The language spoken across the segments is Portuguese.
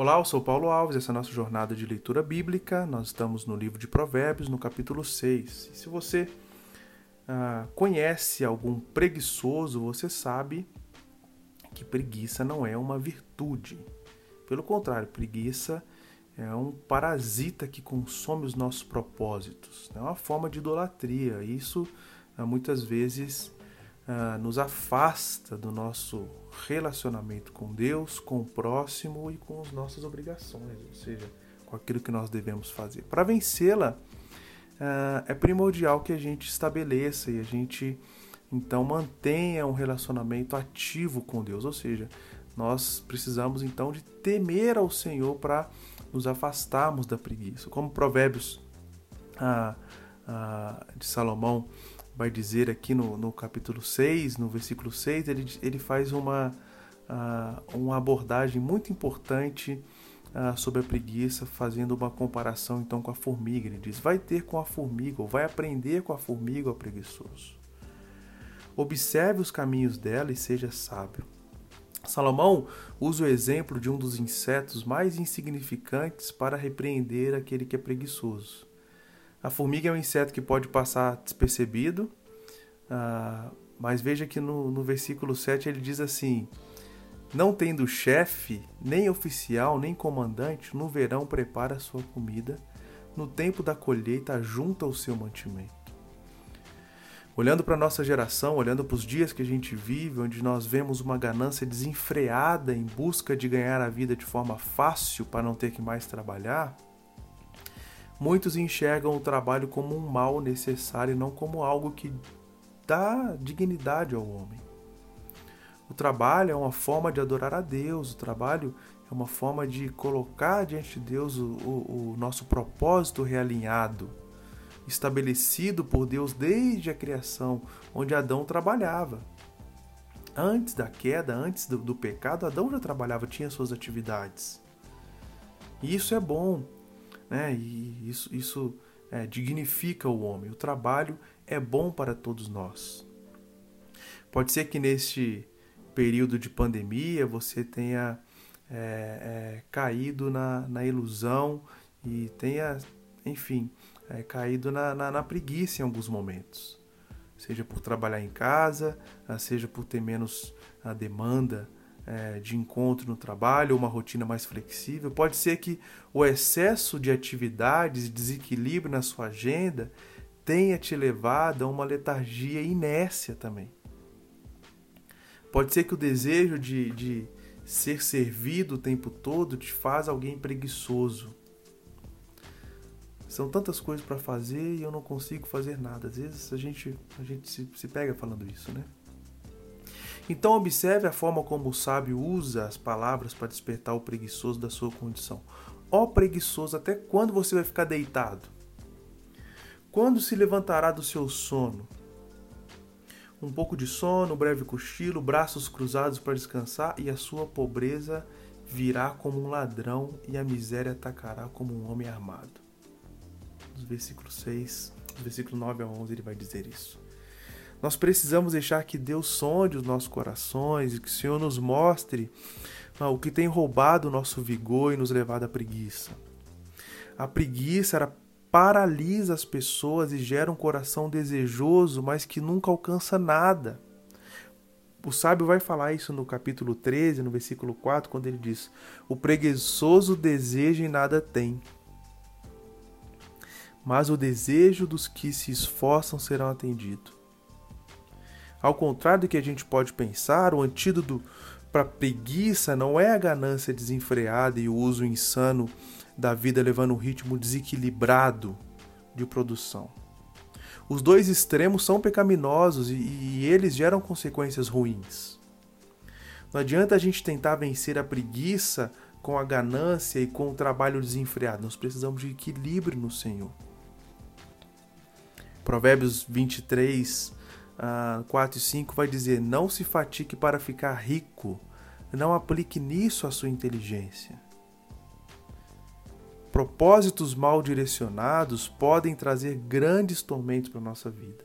Olá, eu sou Paulo Alves, essa é a nossa jornada de leitura bíblica. Nós estamos no livro de Provérbios, no capítulo 6. E se você ah, conhece algum preguiçoso, você sabe que preguiça não é uma virtude. Pelo contrário, preguiça é um parasita que consome os nossos propósitos. É uma forma de idolatria. Isso ah, muitas vezes ah, nos afasta do nosso relacionamento com Deus, com o próximo e com as nossas obrigações, ou seja, com aquilo que nós devemos fazer. Para vencê-la, uh, é primordial que a gente estabeleça e a gente então mantenha um relacionamento ativo com Deus, ou seja, nós precisamos então de temer ao Senhor para nos afastarmos da preguiça. Como Provérbios uh, uh, de Salomão vai dizer aqui no, no capítulo 6, no versículo 6, ele, ele faz uma, uh, uma abordagem muito importante uh, sobre a preguiça, fazendo uma comparação então com a formiga. Ele diz: vai ter com a formiga, ou vai aprender com a formiga, ó preguiçoso. Observe os caminhos dela e seja sábio. Salomão usa o exemplo de um dos insetos mais insignificantes para repreender aquele que é preguiçoso. A formiga é um inseto que pode passar despercebido, uh, mas veja que no, no versículo 7 ele diz assim: Não tendo chefe, nem oficial, nem comandante, no verão prepara sua comida, no tempo da colheita junta o seu mantimento. Olhando para a nossa geração, olhando para os dias que a gente vive, onde nós vemos uma ganância desenfreada em busca de ganhar a vida de forma fácil para não ter que mais trabalhar, Muitos enxergam o trabalho como um mal necessário e não como algo que dá dignidade ao homem. O trabalho é uma forma de adorar a Deus, o trabalho é uma forma de colocar diante de Deus o, o, o nosso propósito realinhado, estabelecido por Deus desde a criação, onde Adão trabalhava. Antes da queda, antes do, do pecado, Adão já trabalhava, tinha suas atividades. E isso é bom, né? E isso, isso é, dignifica o homem. O trabalho é bom para todos nós. Pode ser que neste período de pandemia você tenha é, é, caído na, na, ilusão e tenha, enfim, é, caído na, na, na preguiça em alguns momentos. Seja por trabalhar em casa, seja por ter menos a demanda é, de encontro no trabalho, uma rotina mais flexível. Pode ser que o excesso de atividades desequilíbrio na sua agenda tenha te levado a uma letargia e inércia também. Pode ser que o desejo de, de ser servido o tempo todo te faz alguém preguiçoso. São tantas coisas para fazer e eu não consigo fazer nada. Às vezes a gente, a gente se, se pega falando isso, né? Então observe a forma como o sábio usa as palavras para despertar o preguiçoso da sua condição. Ó preguiçoso, até quando você vai ficar deitado? Quando se levantará do seu sono? Um pouco de sono, um breve cochilo, braços cruzados para descansar, e a sua pobreza virá como um ladrão, e a miséria atacará como um homem armado. Nos versículos 6, versículo 9 a 11, ele vai dizer isso. Nós precisamos deixar que Deus sonde os nossos corações e que o Senhor nos mostre ah, o que tem roubado o nosso vigor e nos levado à preguiça. A preguiça paralisa as pessoas e gera um coração desejoso, mas que nunca alcança nada. O sábio vai falar isso no capítulo 13, no versículo 4, quando ele diz: O preguiçoso deseja e nada tem. Mas o desejo dos que se esforçam serão atendido. Ao contrário do que a gente pode pensar, o antídoto para preguiça não é a ganância desenfreada e o uso insano da vida levando um ritmo desequilibrado de produção. Os dois extremos são pecaminosos e, e eles geram consequências ruins. Não adianta a gente tentar vencer a preguiça com a ganância e com o trabalho desenfreado. Nós precisamos de equilíbrio no Senhor. Provérbios 23, 4 e 5 vai dizer: Não se fatique para ficar rico, não aplique nisso a sua inteligência. Propósitos mal direcionados podem trazer grandes tormentos para a nossa vida.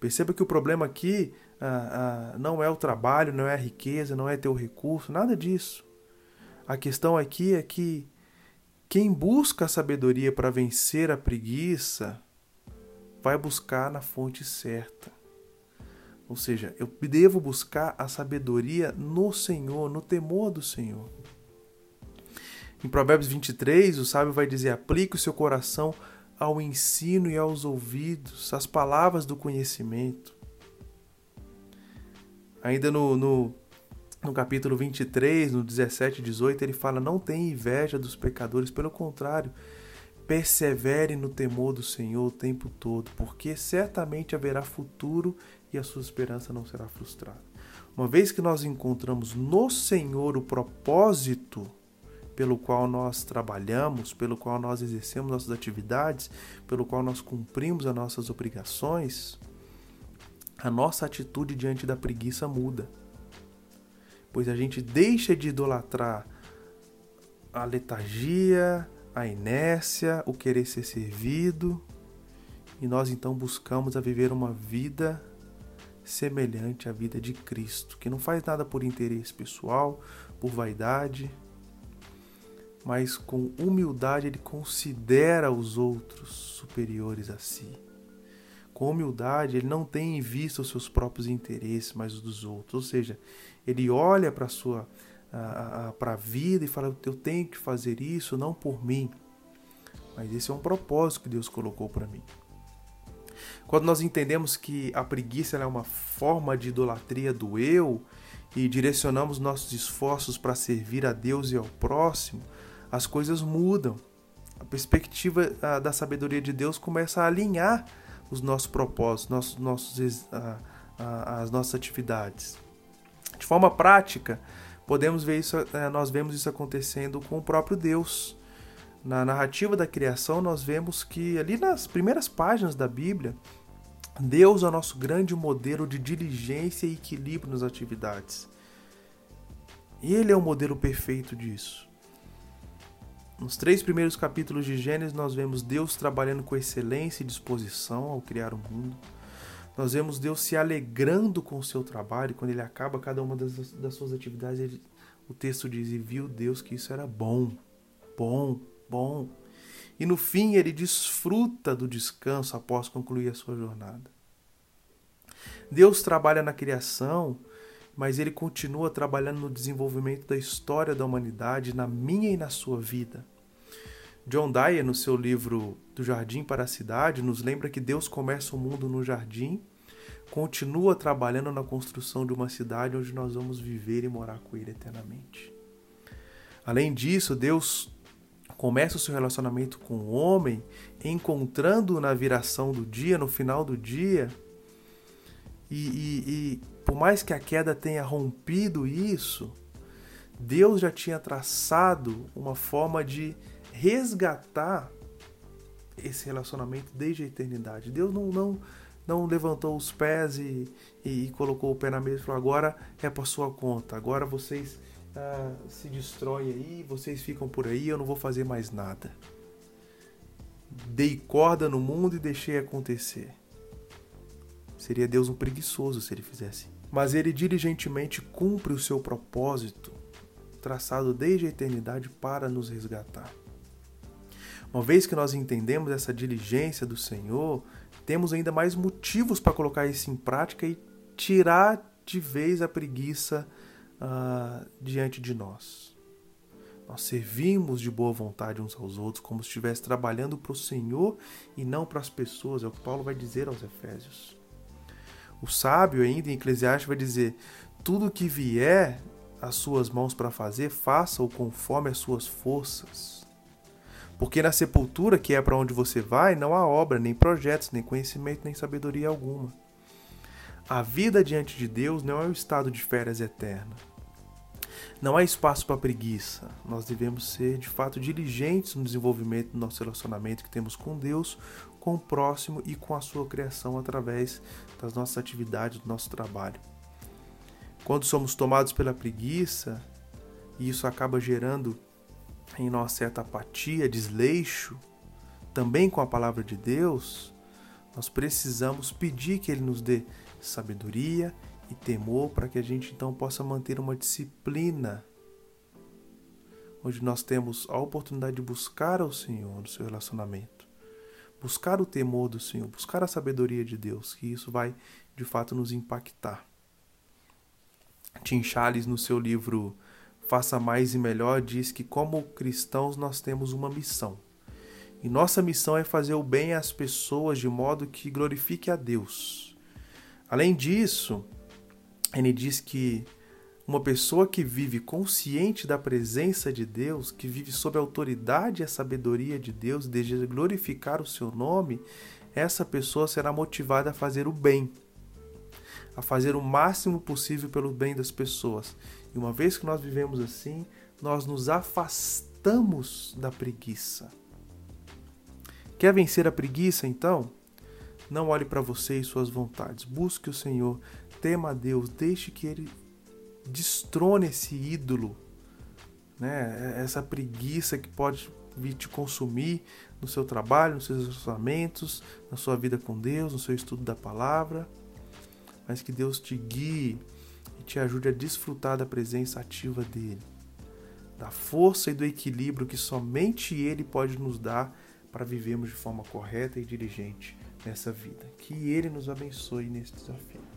Perceba que o problema aqui ah, ah, não é o trabalho, não é a riqueza, não é ter o recurso, nada disso. A questão aqui é que quem busca a sabedoria para vencer a preguiça vai buscar na fonte certa. Ou seja, eu devo buscar a sabedoria no Senhor, no temor do Senhor. Em Provérbios 23, o sábio vai dizer: aplique o seu coração ao ensino e aos ouvidos, às palavras do conhecimento. Ainda no, no, no capítulo 23, no 17 e 18, ele fala: Não tenha inveja dos pecadores, pelo contrário, persevere no temor do Senhor o tempo todo, porque certamente haverá futuro e a sua esperança não será frustrada. Uma vez que nós encontramos no Senhor o propósito pelo qual nós trabalhamos, pelo qual nós exercemos nossas atividades, pelo qual nós cumprimos as nossas obrigações, a nossa atitude diante da preguiça muda. Pois a gente deixa de idolatrar a letargia, a inércia, o querer ser servido, e nós então buscamos a viver uma vida semelhante à vida de Cristo, que não faz nada por interesse pessoal, por vaidade, mas com humildade ele considera os outros superiores a si. Com humildade, ele não tem em vista os seus próprios interesses, mas os dos outros. Ou seja, ele olha para a sua para a vida e fala: Eu tenho que fazer isso não por mim, mas esse é um propósito que Deus colocou para mim. Quando nós entendemos que a preguiça é uma forma de idolatria do eu e direcionamos nossos esforços para servir a Deus e ao próximo, as coisas mudam. A perspectiva da sabedoria de Deus começa a alinhar os nossos propósitos, nossos, nossos, as nossas atividades. De forma prática, podemos ver isso, é, nós vemos isso acontecendo com o próprio Deus. Na narrativa da criação, nós vemos que ali nas primeiras páginas da Bíblia, Deus é o nosso grande modelo de diligência e equilíbrio nas atividades. Ele é o modelo perfeito disso. Nos três primeiros capítulos de Gênesis, nós vemos Deus trabalhando com excelência e disposição ao criar o mundo. Nós vemos Deus se alegrando com o seu trabalho, quando ele acaba cada uma das, das suas atividades, ele, o texto diz: E viu Deus que isso era bom, bom, bom. E no fim, ele desfruta do descanso após concluir a sua jornada. Deus trabalha na criação mas ele continua trabalhando no desenvolvimento da história da humanidade, na minha e na sua vida. John Dyer, no seu livro Do Jardim para a Cidade, nos lembra que Deus começa o mundo no jardim, continua trabalhando na construção de uma cidade onde nós vamos viver e morar com Ele eternamente. Além disso, Deus começa o seu relacionamento com o homem, encontrando na viração do dia, no final do dia, e, e, e por mais que a queda tenha rompido isso, Deus já tinha traçado uma forma de resgatar esse relacionamento desde a eternidade. Deus não, não, não levantou os pés e, e, e colocou o pé na mesa e falou: agora é para sua conta, agora vocês ah, se destroem aí, vocês ficam por aí, eu não vou fazer mais nada. Dei corda no mundo e deixei acontecer. Seria Deus um preguiçoso se ele fizesse. Mas ele diligentemente cumpre o seu propósito, traçado desde a eternidade para nos resgatar. Uma vez que nós entendemos essa diligência do Senhor, temos ainda mais motivos para colocar isso em prática e tirar de vez a preguiça uh, diante de nós. Nós servimos de boa vontade uns aos outros, como se estivesse trabalhando para o Senhor e não para as pessoas, é o que Paulo vai dizer aos Efésios. O sábio, ainda em Eclesiastes, vai dizer: tudo que vier às suas mãos para fazer, faça-o conforme as suas forças. Porque na sepultura, que é para onde você vai, não há obra, nem projetos, nem conhecimento, nem sabedoria alguma. A vida diante de Deus não é um estado de férias eterna. Não há espaço para preguiça. Nós devemos ser, de fato, diligentes no desenvolvimento do nosso relacionamento que temos com Deus, com o próximo e com a sua criação através das nossas atividades, do nosso trabalho. Quando somos tomados pela preguiça, e isso acaba gerando em nós certa apatia, desleixo, também com a palavra de Deus, nós precisamos pedir que Ele nos dê sabedoria e temor para que a gente então possa manter uma disciplina onde nós temos a oportunidade de buscar ao Senhor no seu relacionamento, buscar o temor do Senhor, buscar a sabedoria de Deus, que isso vai de fato nos impactar. Tim Charles, no seu livro Faça Mais e Melhor, diz que, como cristãos, nós temos uma missão. E nossa missão é fazer o bem às pessoas de modo que glorifique a Deus. Além disso, ele diz que uma pessoa que vive consciente da presença de Deus, que vive sob a autoridade e a sabedoria de Deus, deseja glorificar o seu nome, essa pessoa será motivada a fazer o bem, a fazer o máximo possível pelo bem das pessoas. E uma vez que nós vivemos assim, nós nos afastamos da preguiça. Quer vencer a preguiça, então? Não olhe para você e suas vontades. Busque o Senhor, tema a Deus, deixe que Ele destrone esse ídolo, né? essa preguiça que pode vir te consumir no seu trabalho, nos seus relacionamentos, na sua vida com Deus, no seu estudo da palavra mas que Deus te guie e te ajude a desfrutar da presença ativa dele, da força e do equilíbrio que somente ele pode nos dar para vivermos de forma correta e diligente nessa vida. Que ele nos abençoe nesse desafio.